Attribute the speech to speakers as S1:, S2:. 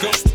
S1: ghost